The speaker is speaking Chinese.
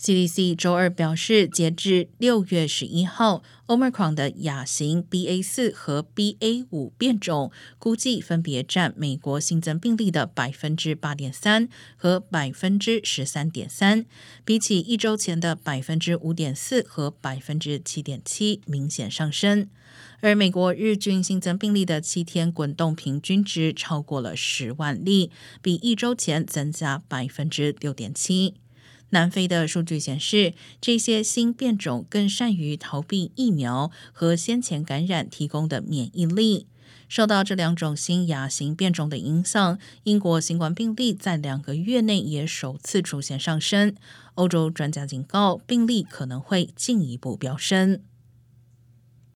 CDC 周二表示，截至六月十一号，Omicron 的亚型 BA 四和 BA 五变种估计分别占美国新增病例的百分之八点三和百分之十三点三，比起一周前的百分之五点四和百分之七点七明显上升。而美国日均新增病例的七天滚动平均值超过了十万例，比一周前增加百分之六点七。南非的数据显示，这些新变种更善于逃避疫苗和先前感染提供的免疫力。受到这两种新亚型变种的影响，英国新冠病例在两个月内也首次出现上升。欧洲专家警告，病例可能会进一步飙升。